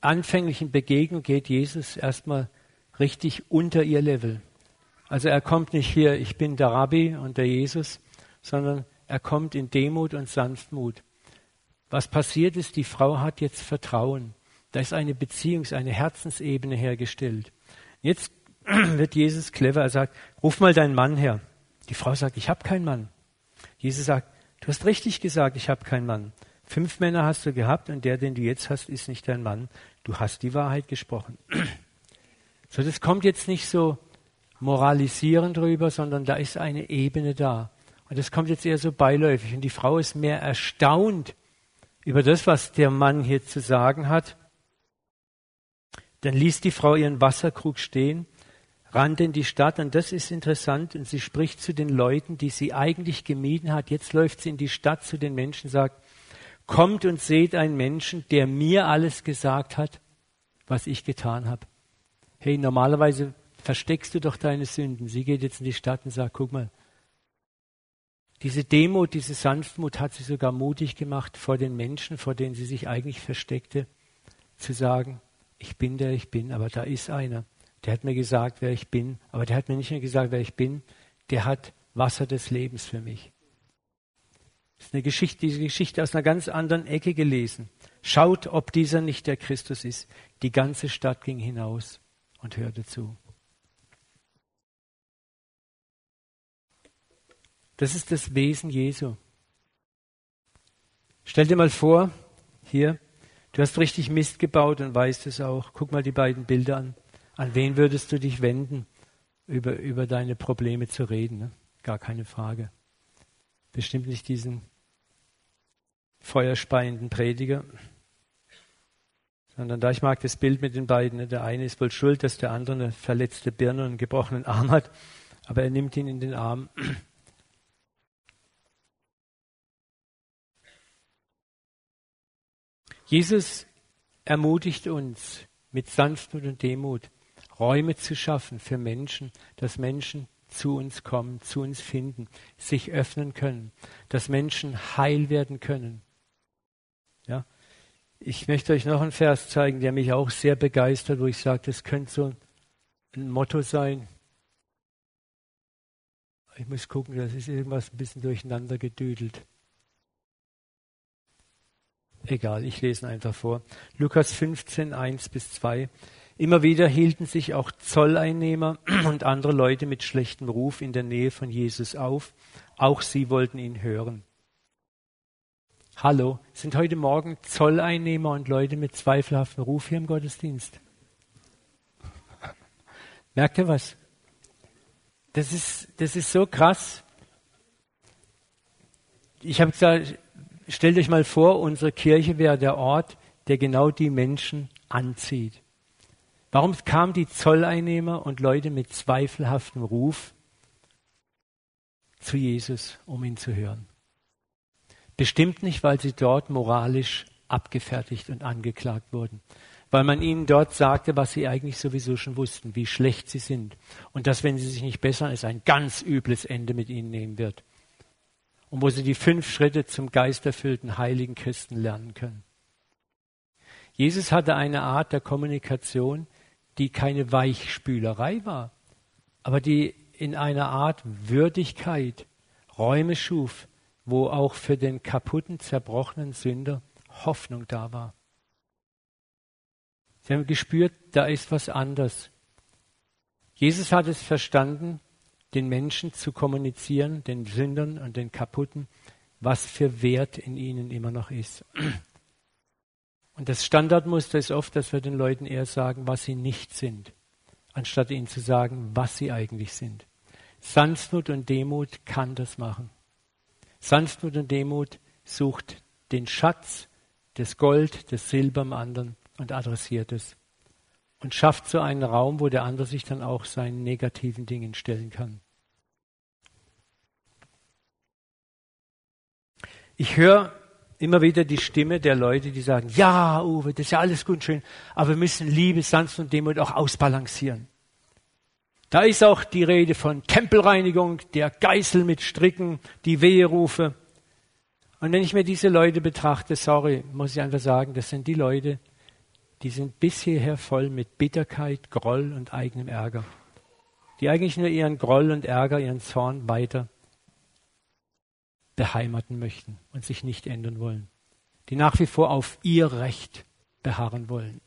anfänglichen Begegnung, geht Jesus erstmal richtig unter ihr Level. Also er kommt nicht hier, ich bin der Rabbi und der Jesus, sondern er kommt in Demut und Sanftmut. Was passiert ist, die Frau hat jetzt Vertrauen. Da ist eine Beziehungs-, eine Herzensebene hergestellt. Jetzt wird Jesus clever. Er sagt, ruf mal deinen Mann her. Die Frau sagt, ich habe keinen Mann. Jesus sagt, Du hast richtig gesagt, ich habe keinen Mann. Fünf Männer hast du gehabt und der, den du jetzt hast, ist nicht dein Mann. Du hast die Wahrheit gesprochen. So, das kommt jetzt nicht so moralisierend rüber, sondern da ist eine Ebene da. Und das kommt jetzt eher so beiläufig. Und die Frau ist mehr erstaunt über das, was der Mann hier zu sagen hat. Dann ließ die Frau ihren Wasserkrug stehen rannte in die Stadt und das ist interessant und sie spricht zu den Leuten, die sie eigentlich gemieden hat. Jetzt läuft sie in die Stadt zu den Menschen, sagt, kommt und seht einen Menschen, der mir alles gesagt hat, was ich getan habe. Hey, normalerweise versteckst du doch deine Sünden. Sie geht jetzt in die Stadt und sagt, guck mal, diese Demut, diese Sanftmut hat sie sogar mutig gemacht, vor den Menschen, vor denen sie sich eigentlich versteckte, zu sagen, ich bin der ich bin, aber da ist einer. Der hat mir gesagt, wer ich bin, aber der hat mir nicht nur gesagt, wer ich bin, der hat Wasser des Lebens für mich. Das ist eine Geschichte, diese Geschichte aus einer ganz anderen Ecke gelesen. Schaut, ob dieser nicht der Christus ist. Die ganze Stadt ging hinaus und hörte zu. Das ist das Wesen Jesu. Stell dir mal vor, hier, du hast richtig Mist gebaut und weißt es auch. Guck mal die beiden Bilder an. An wen würdest du dich wenden, über, über deine Probleme zu reden? Ne? Gar keine Frage. Bestimmt nicht diesen feuerspeienden Prediger, sondern da ich mag das Bild mit den beiden. Ne? Der eine ist wohl schuld, dass der andere eine verletzte Birne und einen gebrochenen Arm hat, aber er nimmt ihn in den Arm. Jesus ermutigt uns mit Sanftmut und Demut, Räume zu schaffen für Menschen, dass Menschen zu uns kommen, zu uns finden, sich öffnen können, dass Menschen heil werden können. Ja? Ich möchte euch noch einen Vers zeigen, der mich auch sehr begeistert, wo ich sage, das könnte so ein Motto sein. Ich muss gucken, das ist irgendwas ein bisschen durcheinander gedüdelt. Egal, ich lese ihn einfach vor. Lukas 15, 1 bis 2. Immer wieder hielten sich auch Zolleinnehmer und andere Leute mit schlechtem Ruf in der Nähe von Jesus auf. Auch sie wollten ihn hören. Hallo, sind heute Morgen Zolleinnehmer und Leute mit zweifelhaftem Ruf hier im Gottesdienst? Merkt ihr was? Das ist, das ist so krass. Ich habe gesagt, stellt euch mal vor, unsere Kirche wäre der Ort, der genau die Menschen anzieht. Warum kamen die Zolleinnehmer und Leute mit zweifelhaftem Ruf zu Jesus, um ihn zu hören? Bestimmt nicht, weil sie dort moralisch abgefertigt und angeklagt wurden, weil man ihnen dort sagte, was sie eigentlich sowieso schon wussten, wie schlecht sie sind und dass, wenn sie sich nicht bessern, es ein ganz übles Ende mit ihnen nehmen wird. Und wo sie die fünf Schritte zum geisterfüllten heiligen Christen lernen können. Jesus hatte eine Art der Kommunikation, die keine Weichspülerei war, aber die in einer Art Würdigkeit Räume schuf, wo auch für den kaputten, zerbrochenen Sünder Hoffnung da war. Sie haben gespürt, da ist was anders. Jesus hat es verstanden, den Menschen zu kommunizieren, den Sündern und den Kaputten, was für Wert in ihnen immer noch ist. Und das Standardmuster ist oft, dass wir den Leuten eher sagen, was sie nicht sind, anstatt ihnen zu sagen, was sie eigentlich sind. Sanftmut und Demut kann das machen. Sanftmut und Demut sucht den Schatz, des Gold, des Silber am anderen und adressiert es. Und schafft so einen Raum, wo der andere sich dann auch seinen negativen Dingen stellen kann. Ich höre immer wieder die Stimme der Leute, die sagen, ja, Uwe, das ist ja alles gut und schön, aber wir müssen Liebe, Sanft und Demut auch ausbalancieren. Da ist auch die Rede von Tempelreinigung, der Geißel mit Stricken, die Weherufe. Und wenn ich mir diese Leute betrachte, sorry, muss ich einfach sagen, das sind die Leute, die sind bis hierher voll mit Bitterkeit, Groll und eigenem Ärger. Die eigentlich nur ihren Groll und Ärger, ihren Zorn weiter beheimaten möchten und sich nicht ändern wollen. Die nach wie vor auf ihr Recht beharren wollen.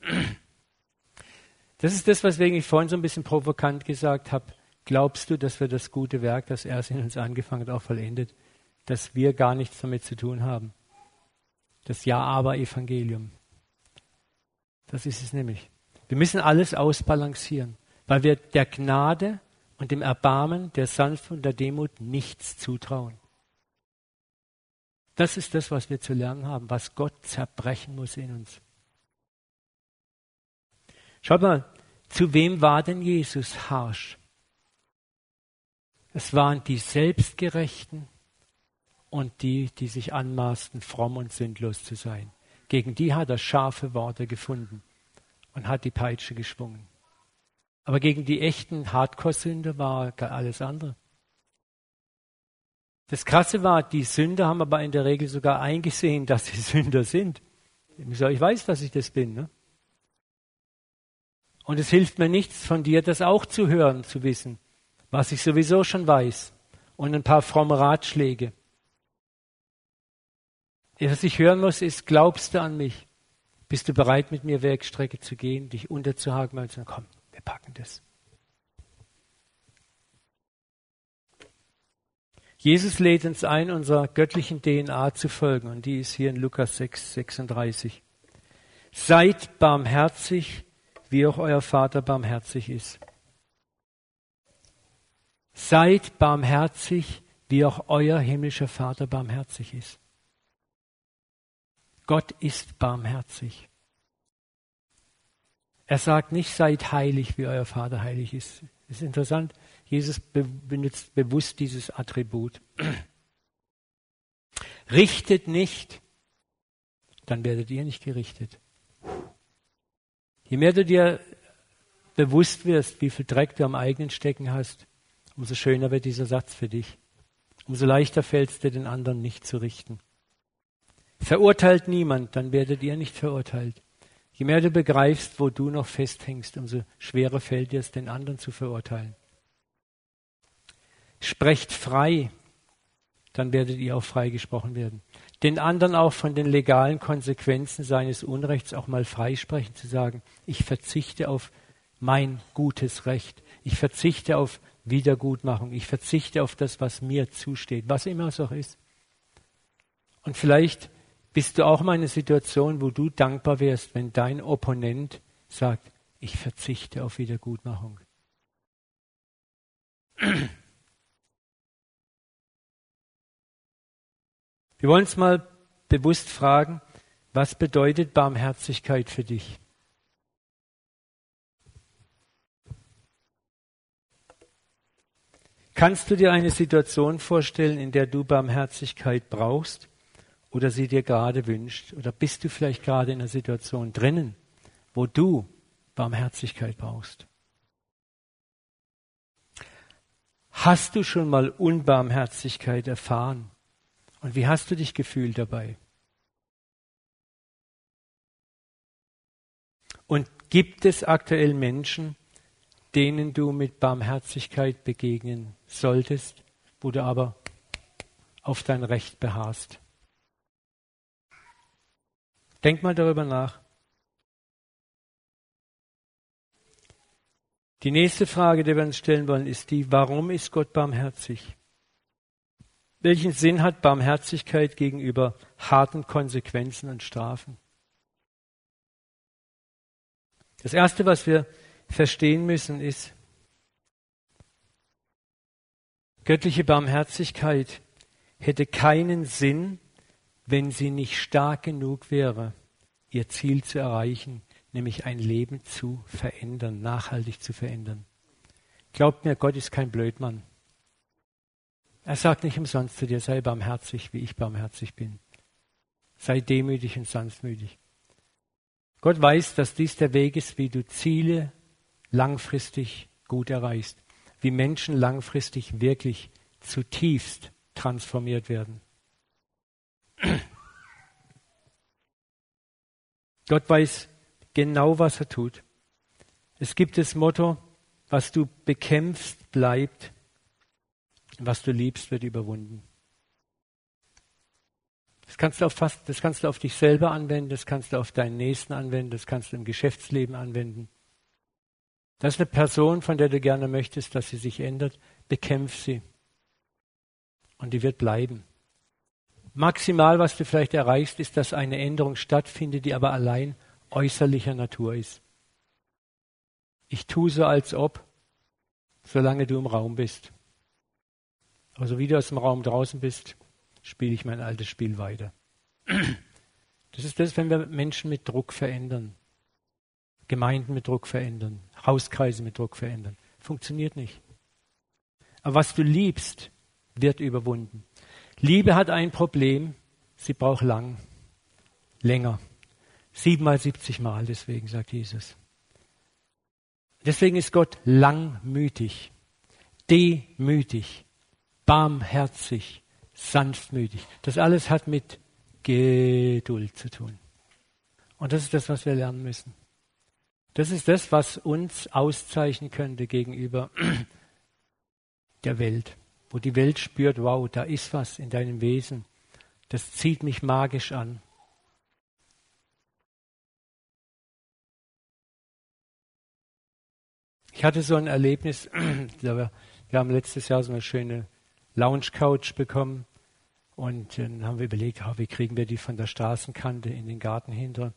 Das ist das, weswegen ich vorhin so ein bisschen provokant gesagt habe. Glaubst du, dass wir das gute Werk, das er in uns angefangen hat, auch vollendet, dass wir gar nichts damit zu tun haben? Das Ja-Aber-Evangelium. Das ist es nämlich. Wir müssen alles ausbalancieren, weil wir der Gnade und dem Erbarmen, der Sanftmut und der Demut nichts zutrauen. Das ist das, was wir zu lernen haben, was Gott zerbrechen muss in uns. Schaut mal, zu wem war denn Jesus harsch? Es waren die Selbstgerechten und die, die sich anmaßten, fromm und sündlos zu sein. Gegen die hat er scharfe Worte gefunden und hat die Peitsche geschwungen. Aber gegen die echten Hardcore-Sünder war alles andere. Das Krasse war, die Sünder haben aber in der Regel sogar eingesehen, dass sie Sünder sind. Ich weiß, dass ich das bin. Ne? Und es hilft mir nichts von dir, das auch zu hören, zu wissen, was ich sowieso schon weiß. Und ein paar fromme Ratschläge. Was ich hören muss, ist, glaubst du an mich? Bist du bereit, mit mir Werkstrecke zu gehen, dich unterzuhaken und zu komm, wir packen das. Jesus lädt uns ein, unserer göttlichen DNA zu folgen, und die ist hier in Lukas 6, 36. Seid barmherzig, wie auch euer Vater barmherzig ist. Seid barmherzig, wie auch euer himmlischer Vater barmherzig ist. Gott ist barmherzig. Er sagt nicht, seid heilig, wie euer Vater heilig ist. Das ist interessant. Jesus benutzt bewusst dieses Attribut. Richtet nicht, dann werdet ihr nicht gerichtet. Je mehr du dir bewusst wirst, wie viel Dreck du am eigenen Stecken hast, umso schöner wird dieser Satz für dich. Umso leichter fällt es dir, den anderen nicht zu richten. Verurteilt niemand, dann werdet ihr nicht verurteilt. Je mehr du begreifst, wo du noch festhängst, umso schwerer fällt dir es, den anderen zu verurteilen. Sprecht frei, dann werdet ihr auch freigesprochen werden. den anderen auch von den legalen Konsequenzen seines Unrechts auch mal freisprechen, zu sagen, ich verzichte auf mein gutes Recht, ich verzichte auf Wiedergutmachung, ich verzichte auf das, was mir zusteht, was immer es auch ist. Und vielleicht bist du auch mal in einer Situation, wo du dankbar wärst, wenn dein Opponent sagt, ich verzichte auf Wiedergutmachung. Wir wollen uns mal bewusst fragen, was bedeutet Barmherzigkeit für dich? Kannst du dir eine Situation vorstellen, in der du Barmherzigkeit brauchst oder sie dir gerade wünscht? Oder bist du vielleicht gerade in einer Situation drinnen, wo du Barmherzigkeit brauchst? Hast du schon mal Unbarmherzigkeit erfahren? Und wie hast du dich gefühlt dabei? Und gibt es aktuell Menschen, denen du mit Barmherzigkeit begegnen solltest, wo du aber auf dein Recht beharrst? Denk mal darüber nach. Die nächste Frage, die wir uns stellen wollen, ist die, warum ist Gott barmherzig? Welchen Sinn hat Barmherzigkeit gegenüber harten Konsequenzen und Strafen? Das Erste, was wir verstehen müssen, ist, göttliche Barmherzigkeit hätte keinen Sinn, wenn sie nicht stark genug wäre, ihr Ziel zu erreichen, nämlich ein Leben zu verändern, nachhaltig zu verändern. Glaubt mir, Gott ist kein Blödmann. Er sagt nicht umsonst zu dir, sei barmherzig, wie ich barmherzig bin. Sei demütig und sanftmütig. Gott weiß, dass dies der Weg ist, wie du Ziele langfristig gut erreichst, wie Menschen langfristig wirklich zutiefst transformiert werden. Gott weiß genau, was er tut. Es gibt das Motto, was du bekämpfst, bleibt, was du liebst, wird überwunden. Das kannst du auf fast, das kannst du auf dich selber anwenden, das kannst du auf deinen Nächsten anwenden, das kannst du im Geschäftsleben anwenden. Das ist eine Person, von der du gerne möchtest, dass sie sich ändert. Bekämpf sie. Und die wird bleiben. Maximal, was du vielleicht erreichst, ist, dass eine Änderung stattfindet, die aber allein äußerlicher Natur ist. Ich tue so, als ob, solange du im Raum bist. Also wie du aus dem Raum draußen bist, spiele ich mein altes Spiel weiter. Das ist das, wenn wir Menschen mit Druck verändern. Gemeinden mit Druck verändern, Hauskreise mit Druck verändern. Funktioniert nicht. Aber was du liebst, wird überwunden. Liebe hat ein Problem, sie braucht lang, länger. Siebenmal, siebzig Mal, deswegen sagt Jesus. Deswegen ist Gott langmütig, demütig, barmherzig, sanftmütig. Das alles hat mit Geduld zu tun. Und das ist das, was wir lernen müssen. Das ist das, was uns auszeichnen könnte gegenüber der Welt, wo die Welt spürt, wow, da ist was in deinem Wesen, das zieht mich magisch an. Ich hatte so ein Erlebnis, wir haben letztes Jahr so eine schöne Lounge Couch bekommen und dann haben wir überlegt, wie kriegen wir die von der Straßenkante in den Garten hinter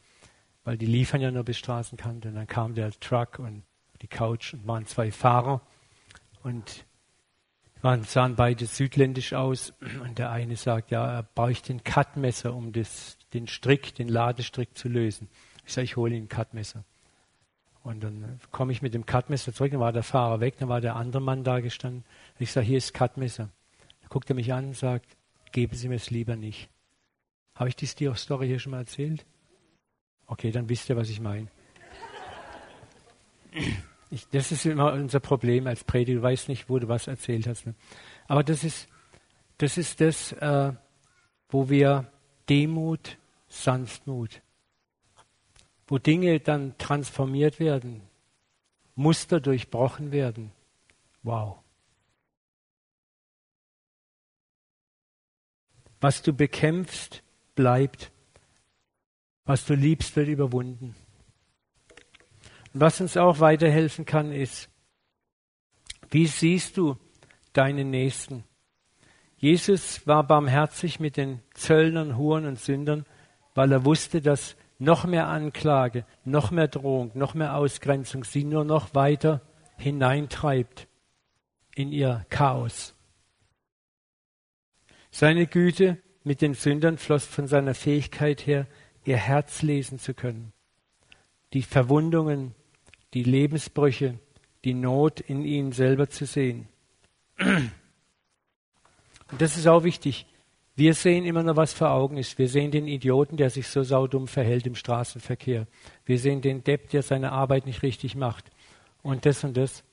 weil die liefern ja nur bis Straßenkante. Und dann kam der Truck und die Couch und waren zwei Fahrer und waren, sahen beide südländisch aus. Und der eine sagt, ja, er bräuchte ein Cutmesser, um das, den Strick, den Ladestrick zu lösen. Ich sage, ich hole ihn ein Cutmesser. Und dann komme ich mit dem Cutmesser zurück, dann war der Fahrer weg, dann war der andere Mann da gestanden. Ich sage, hier ist Cutmesser. Dann guckt er mich an und sagt, geben Sie mir es lieber nicht. Habe ich die Story hier schon mal erzählt? Okay, dann wisst ihr, was ich meine. Ich, das ist immer unser Problem als Prediger. Du weißt nicht, wo du was erzählt hast. Ne? Aber das ist das, ist das äh, wo wir Demut, Sanftmut, wo Dinge dann transformiert werden, Muster durchbrochen werden. Wow. Was du bekämpfst, bleibt. Was du liebst, wird überwunden. Was uns auch weiterhelfen kann, ist, wie siehst du deine Nächsten? Jesus war barmherzig mit den Zöllnern, Huren und Sündern, weil er wusste, dass noch mehr Anklage, noch mehr Drohung, noch mehr Ausgrenzung sie nur noch weiter hineintreibt in ihr Chaos. Seine Güte mit den Sündern floss von seiner Fähigkeit her, ihr Herz lesen zu können. Die Verwundungen, die Lebensbrüche, die Not in ihnen selber zu sehen. Und das ist auch wichtig. Wir sehen immer nur, was vor Augen ist. Wir sehen den Idioten, der sich so saudumm verhält im Straßenverkehr. Wir sehen den Depp, der seine Arbeit nicht richtig macht. Und das und das.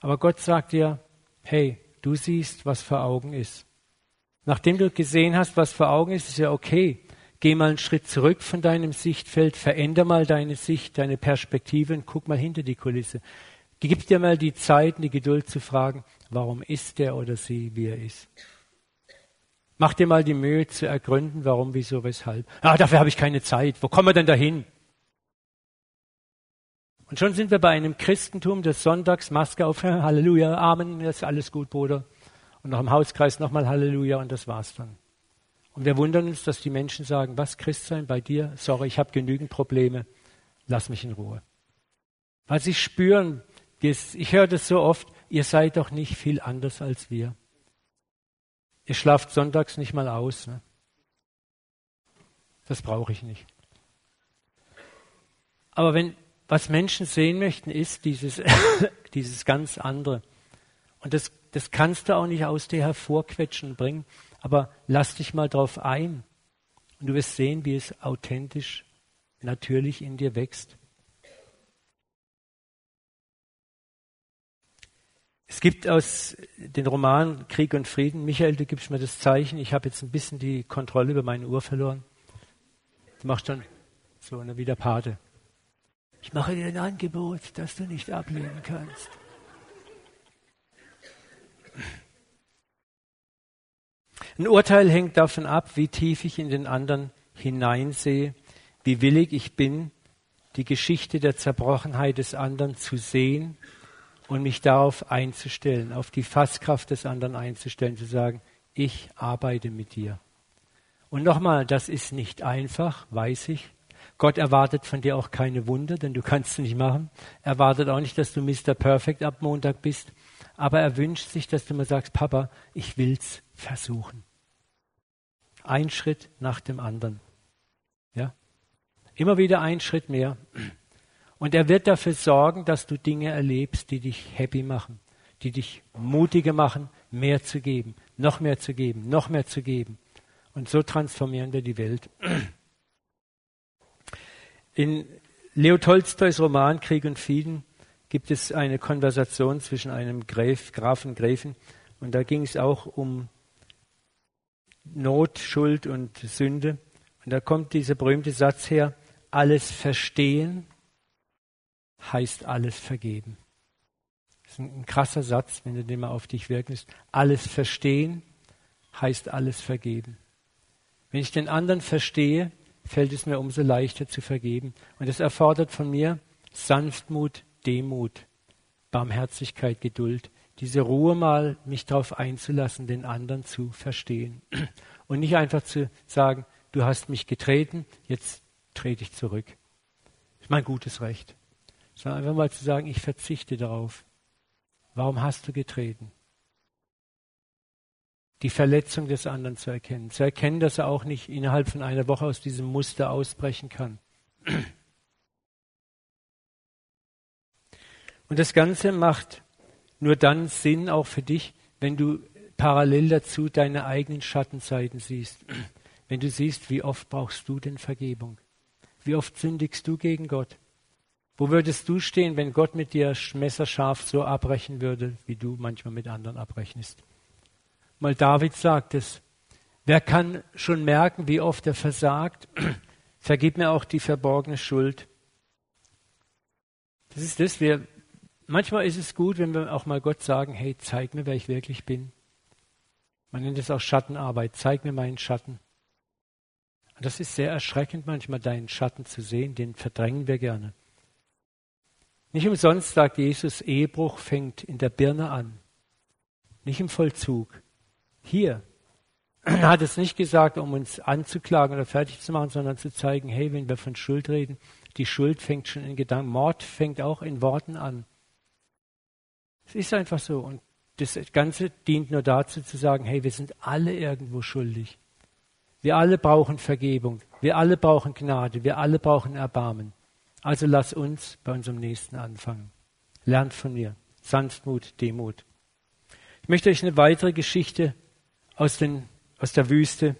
Aber Gott sagt dir, hey, du siehst, was vor Augen ist. Nachdem du gesehen hast, was vor Augen ist, ist ja okay. Geh mal einen Schritt zurück von deinem Sichtfeld, veränder mal deine Sicht, deine Perspektive und guck mal hinter die Kulisse. Gib dir mal die Zeit und die Geduld zu fragen, warum ist der oder sie, wie er ist. Mach dir mal die Mühe zu ergründen, warum, wieso, weshalb. Ah, dafür habe ich keine Zeit. Wo kommen wir denn dahin? Und schon sind wir bei einem Christentum des Sonntags, Maske auf, Halleluja, Amen, ist alles gut, Bruder. Und noch im Hauskreis nochmal Halleluja und das war's dann. Und wir wundern uns, dass die Menschen sagen, was Christsein bei dir? Sorry, ich habe genügend Probleme. Lass mich in Ruhe. Weil sie spüren, ich höre das so oft, ihr seid doch nicht viel anders als wir. Ihr schlaft sonntags nicht mal aus. Ne? Das brauche ich nicht. Aber wenn, was Menschen sehen möchten, ist dieses, dieses ganz andere. Und das das kannst du auch nicht aus dir hervorquetschen und bringen, aber lass dich mal drauf ein und du wirst sehen, wie es authentisch, natürlich in dir wächst. Es gibt aus den Roman Krieg und Frieden, Michael, du gibst mir das Zeichen, ich habe jetzt ein bisschen die Kontrolle über meine Uhr verloren. Du machst dann so eine wieder Pate. Ich mache dir ein Angebot, das du nicht ablehnen kannst. Ein Urteil hängt davon ab, wie tief ich in den anderen hineinsehe, wie willig ich bin, die Geschichte der Zerbrochenheit des anderen zu sehen und mich darauf einzustellen, auf die Fasskraft des anderen einzustellen, zu sagen, ich arbeite mit dir. Und nochmal, das ist nicht einfach, weiß ich. Gott erwartet von dir auch keine Wunder, denn du kannst es nicht machen. Er erwartet auch nicht, dass du Mr. Perfect ab Montag bist. Aber er wünscht sich, dass du mal sagst, Papa, ich will's versuchen. Ein Schritt nach dem anderen. Ja? Immer wieder ein Schritt mehr. Und er wird dafür sorgen, dass du Dinge erlebst, die dich happy machen, die dich mutiger machen, mehr zu geben, noch mehr zu geben, noch mehr zu geben. Und so transformieren wir die Welt. In Leo Tolstois Roman Krieg und Frieden gibt es eine Konversation zwischen einem Graf und Gräfin und da ging es auch um Not, Schuld und Sünde. Und da kommt dieser berühmte Satz her, alles verstehen heißt alles vergeben. Das ist ein, krasser Satz, wenn du den mal auf dich wirken lässt. Alles verstehen heißt alles vergeben. Wenn ich den anderen verstehe, fällt es mir umso leichter zu vergeben. Und es erfordert von mir Sanftmut, Demut, Barmherzigkeit, Geduld, diese Ruhe mal, mich darauf einzulassen, den anderen zu verstehen. Und nicht einfach zu sagen, du hast mich getreten, jetzt trete ich zurück. Das ist mein gutes Recht. Sondern einfach mal zu sagen, ich verzichte darauf. Warum hast du getreten? Die Verletzung des anderen zu erkennen. Zu erkennen, dass er auch nicht innerhalb von einer Woche aus diesem Muster ausbrechen kann. Und das Ganze macht nur dann Sinn auch für dich, wenn du parallel dazu deine eigenen Schattenseiten siehst. Wenn du siehst, wie oft brauchst du denn Vergebung? Wie oft sündigst du gegen Gott? Wo würdest du stehen, wenn Gott mit dir messerscharf so abbrechen würde, wie du manchmal mit anderen abrechnest? Mal David sagt es. Wer kann schon merken, wie oft er versagt? Vergib mir auch die verborgene Schuld. Das ist das, wir, Manchmal ist es gut, wenn wir auch mal Gott sagen, hey, zeig mir, wer ich wirklich bin. Man nennt es auch Schattenarbeit. Zeig mir meinen Schatten. Und das ist sehr erschreckend manchmal, deinen Schatten zu sehen, den verdrängen wir gerne. Nicht umsonst sagt Jesus, Ehebruch fängt in der Birne an, nicht im Vollzug. Hier. Er hat es nicht gesagt, um uns anzuklagen oder fertig zu machen, sondern zu zeigen, hey, wenn wir von Schuld reden, die Schuld fängt schon in Gedanken. Mord fängt auch in Worten an. Es ist einfach so. Und das Ganze dient nur dazu zu sagen, hey, wir sind alle irgendwo schuldig. Wir alle brauchen Vergebung. Wir alle brauchen Gnade. Wir alle brauchen Erbarmen. Also lass uns bei unserem Nächsten anfangen. Lernt von mir. Sanftmut, Demut. Ich möchte euch eine weitere Geschichte aus, den, aus der Wüste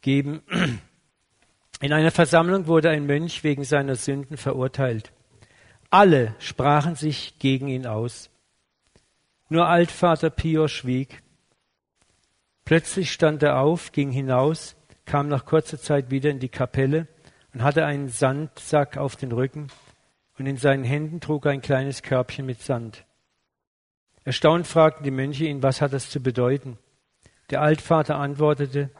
geben. In einer Versammlung wurde ein Mönch wegen seiner Sünden verurteilt. Alle sprachen sich gegen ihn aus. Nur Altvater Pio schwieg. Plötzlich stand er auf, ging hinaus, kam nach kurzer Zeit wieder in die Kapelle und hatte einen Sandsack auf den Rücken und in seinen Händen trug er ein kleines Körbchen mit Sand. Erstaunt fragten die Mönche ihn, was hat das zu bedeuten? Der Altvater antwortete,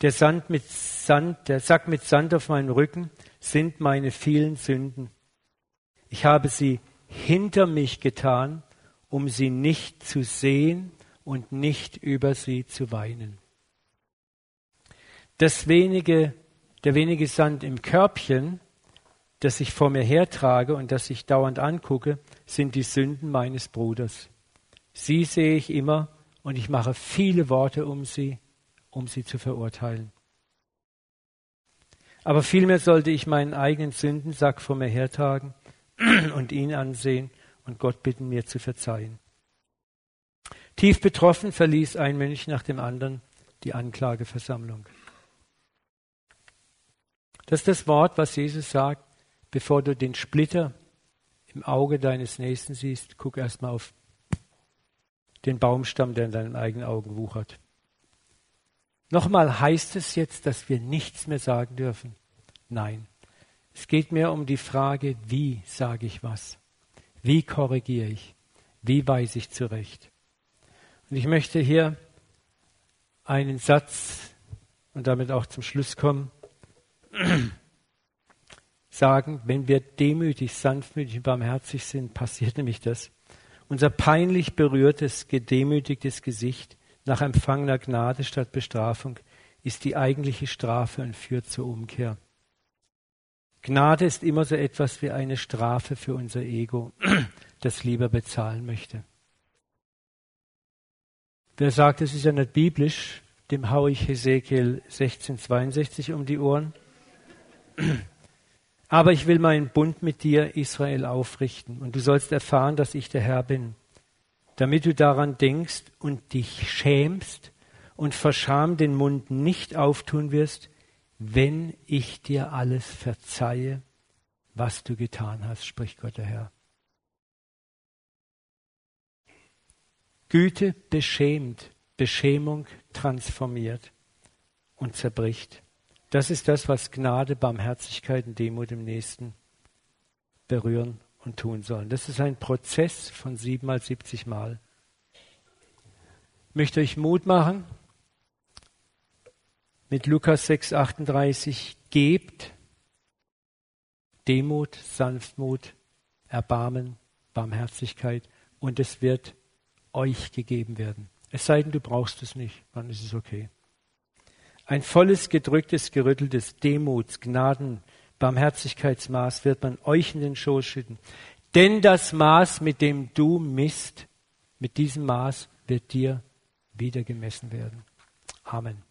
der Sand mit Sand, der Sack mit Sand auf meinem Rücken sind meine vielen Sünden. Ich habe sie hinter mich getan, um sie nicht zu sehen und nicht über sie zu weinen. Das wenige, der wenige Sand im Körbchen, das ich vor mir hertrage und das ich dauernd angucke, sind die Sünden meines Bruders. Sie sehe ich immer und ich mache viele Worte um sie, um sie zu verurteilen. Aber vielmehr sollte ich meinen eigenen Sündensack vor mir hertragen und ihn ansehen und Gott bitten, mir zu verzeihen. Tief betroffen verließ ein Mönch nach dem anderen die Anklageversammlung. Das ist das Wort, was Jesus sagt, bevor du den Splitter im Auge deines Nächsten siehst, guck erstmal auf den Baumstamm, der in deinen eigenen Augen wuchert. Nochmal heißt es jetzt, dass wir nichts mehr sagen dürfen. Nein. Es geht mir um die Frage, wie sage ich was? Wie korrigiere ich? Wie weise ich zurecht? Und ich möchte hier einen Satz und damit auch zum Schluss kommen, sagen, wenn wir demütig, sanftmütig und barmherzig sind, passiert nämlich das. Unser peinlich berührtes, gedemütigtes Gesicht nach empfangener Gnade statt Bestrafung ist die eigentliche Strafe und führt zur Umkehr. Gnade ist immer so etwas wie eine Strafe für unser Ego, das lieber bezahlen möchte. Wer sagt, es ist ja nicht biblisch, dem haue ich Hesekiel 1662 um die Ohren. Aber ich will meinen Bund mit dir, Israel, aufrichten, und du sollst erfahren, dass ich der Herr bin, damit du daran denkst und dich schämst und vor Scham den Mund nicht auftun wirst, wenn ich dir alles verzeihe, was du getan hast, spricht Gott der Herr. Güte beschämt, Beschämung transformiert und zerbricht. Das ist das, was Gnade, Barmherzigkeit und Demut im Nächsten berühren und tun sollen. Das ist ein Prozess von siebenmal, siebzig Mal. Ich möchte euch Mut machen mit Lukas 6, 38. Gebt Demut, Sanftmut, Erbarmen, Barmherzigkeit und es wird euch gegeben werden. Es sei denn, du brauchst es nicht, dann ist es okay. Ein volles, gedrücktes, gerütteltes Demuts, Gnaden, Barmherzigkeitsmaß wird man euch in den Schoß schütten. Denn das Maß, mit dem du misst, mit diesem Maß wird dir wieder gemessen werden. Amen.